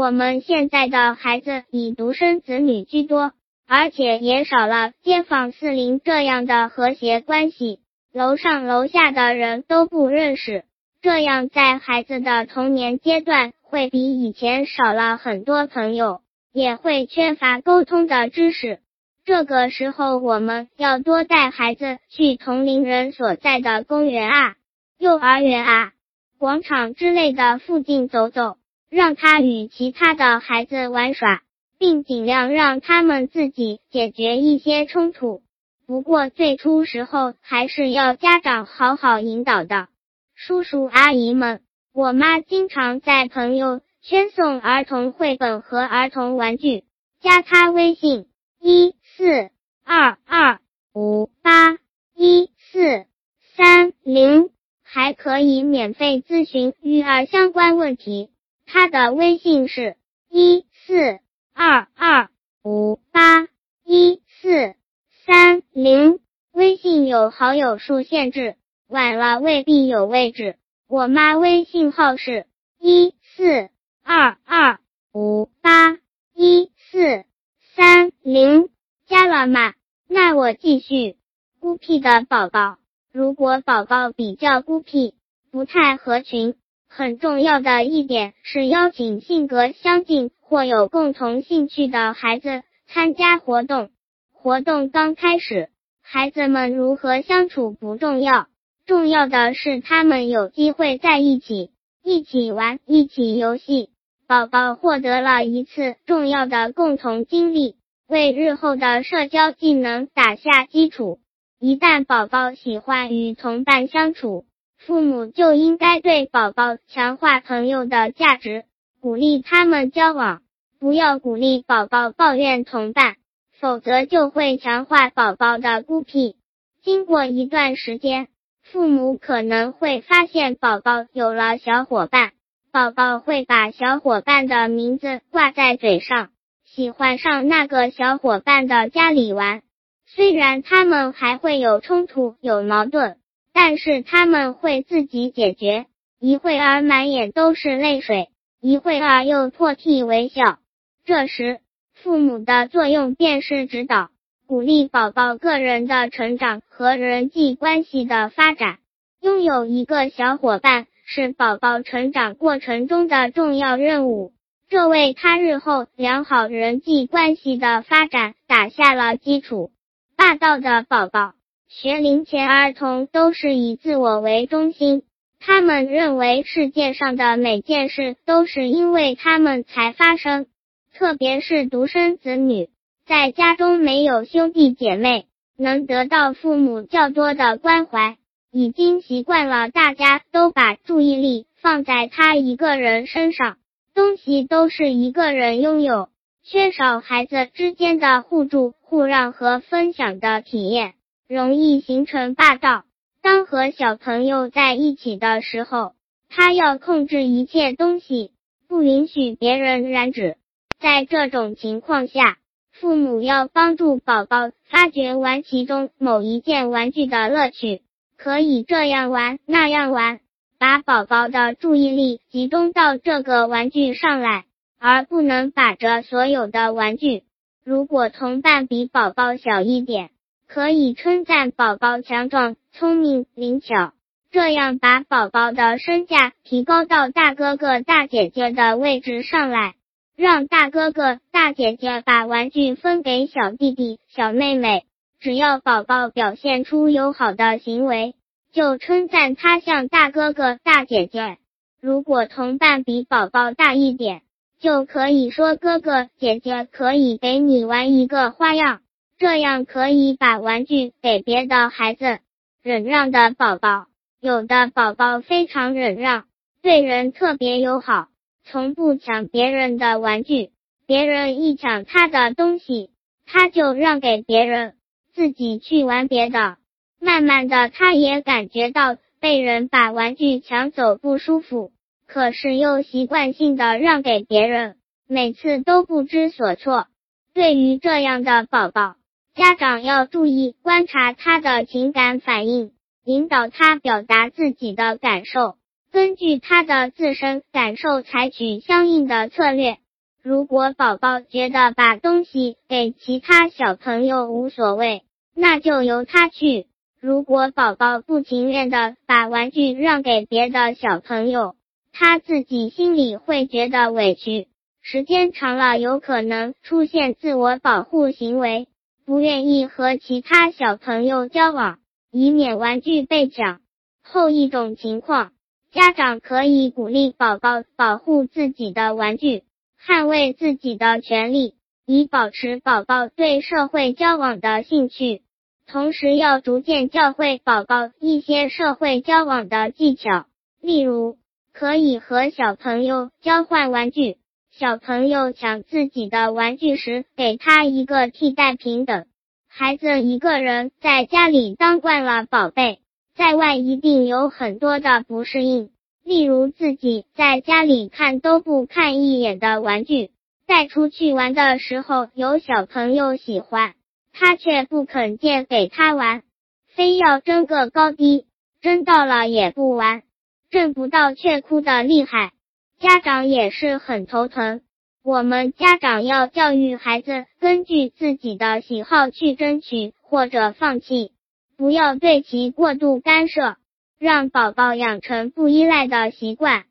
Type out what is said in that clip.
我们现在的孩子以独生子女居多，而且也少了街坊四邻这样的和谐关系，楼上楼下的人都不认识。这样在孩子的童年阶段，会比以前少了很多朋友，也会缺乏沟通的知识。这个时候，我们要多带孩子去同龄人所在的公园啊、幼儿园啊、广场之类的附近走走，让他与其他的孩子玩耍，并尽量让他们自己解决一些冲突。不过最初时候还是要家长好好引导的。叔叔阿姨们，我妈经常在朋友圈送儿童绘本和儿童玩具，加她微信一四二二五八一四三零，还可以免费咨询育儿相关问题。她的微信是一四二二五八一四三零，微信有好友数限制。晚了未必有位置。我妈微信号是一四二二五八一四三零，加了吗？那我继续。孤僻的宝宝，如果宝宝比较孤僻，不太合群，很重要的一点是邀请性格相近或有共同兴趣的孩子参加活动。活动刚开始，孩子们如何相处不重要。重要的是，他们有机会在一起，一起玩，一起游戏。宝宝获得了一次重要的共同经历，为日后的社交技能打下基础。一旦宝宝喜欢与同伴相处，父母就应该对宝宝强化朋友的价值，鼓励他们交往，不要鼓励宝宝抱怨同伴，否则就会强化宝宝的孤僻。经过一段时间。父母可能会发现宝宝有了小伙伴，宝宝会把小伙伴的名字挂在嘴上，喜欢上那个小伙伴的家里玩。虽然他们还会有冲突、有矛盾，但是他们会自己解决。一会儿满眼都是泪水，一会儿又破涕为笑。这时，父母的作用便是指导。鼓励宝宝个人的成长和人际关系的发展。拥有一个小伙伴是宝宝成长过程中的重要任务，这为他日后良好人际关系的发展打下了基础。霸道的宝宝，学龄前儿童都是以自我为中心，他们认为世界上的每件事都是因为他们才发生，特别是独生子女。在家中没有兄弟姐妹，能得到父母较多的关怀，已经习惯了大家都把注意力放在他一个人身上，东西都是一个人拥有，缺少孩子之间的互助互让和分享的体验，容易形成霸道。当和小朋友在一起的时候，他要控制一切东西，不允许别人染指。在这种情况下。父母要帮助宝宝发掘玩其中某一件玩具的乐趣，可以这样玩那样玩，把宝宝的注意力集中到这个玩具上来，而不能把着所有的玩具。如果同伴比宝宝小一点，可以称赞宝宝强壮、聪明、灵巧，这样把宝宝的身价提高到大哥哥、大姐姐的位置上来。让大哥哥、大姐姐把玩具分给小弟弟、小妹妹。只要宝宝表现出友好的行为，就称赞他像大哥哥、大姐姐。如果同伴比宝宝大一点，就可以说哥哥姐姐可以给你玩一个花样，这样可以把玩具给别的孩子。忍让的宝宝，有的宝宝非常忍让，对人特别友好。从不抢别人的玩具，别人一抢他的东西，他就让给别人，自己去玩别的。慢慢的，他也感觉到被人把玩具抢走不舒服，可是又习惯性的让给别人，每次都不知所措。对于这样的宝宝，家长要注意观察他的情感反应，引导他表达自己的感受。根据他的自身感受，采取相应的策略。如果宝宝觉得把东西给其他小朋友无所谓，那就由他去；如果宝宝不情愿的把玩具让给别的小朋友，他自己心里会觉得委屈。时间长了，有可能出现自我保护行为，不愿意和其他小朋友交往，以免玩具被抢。后一种情况，家长可以鼓励宝宝保护自己的玩具。捍卫自己的权利，以保持宝宝对社会交往的兴趣。同时，要逐渐教会宝宝一些社会交往的技巧，例如可以和小朋友交换玩具，小朋友抢自己的玩具时，给他一个替代品等。孩子一个人在家里当惯了宝贝，在外一定有很多的不适应。例如自己在家里看都不看一眼的玩具，带出去玩的时候有小朋友喜欢，他却不肯借给他玩，非要争个高低，争到了也不玩，争不到却哭得厉害，家长也是很头疼。我们家长要教育孩子，根据自己的喜好去争取或者放弃，不要对其过度干涉。让宝宝养成不依赖的习惯。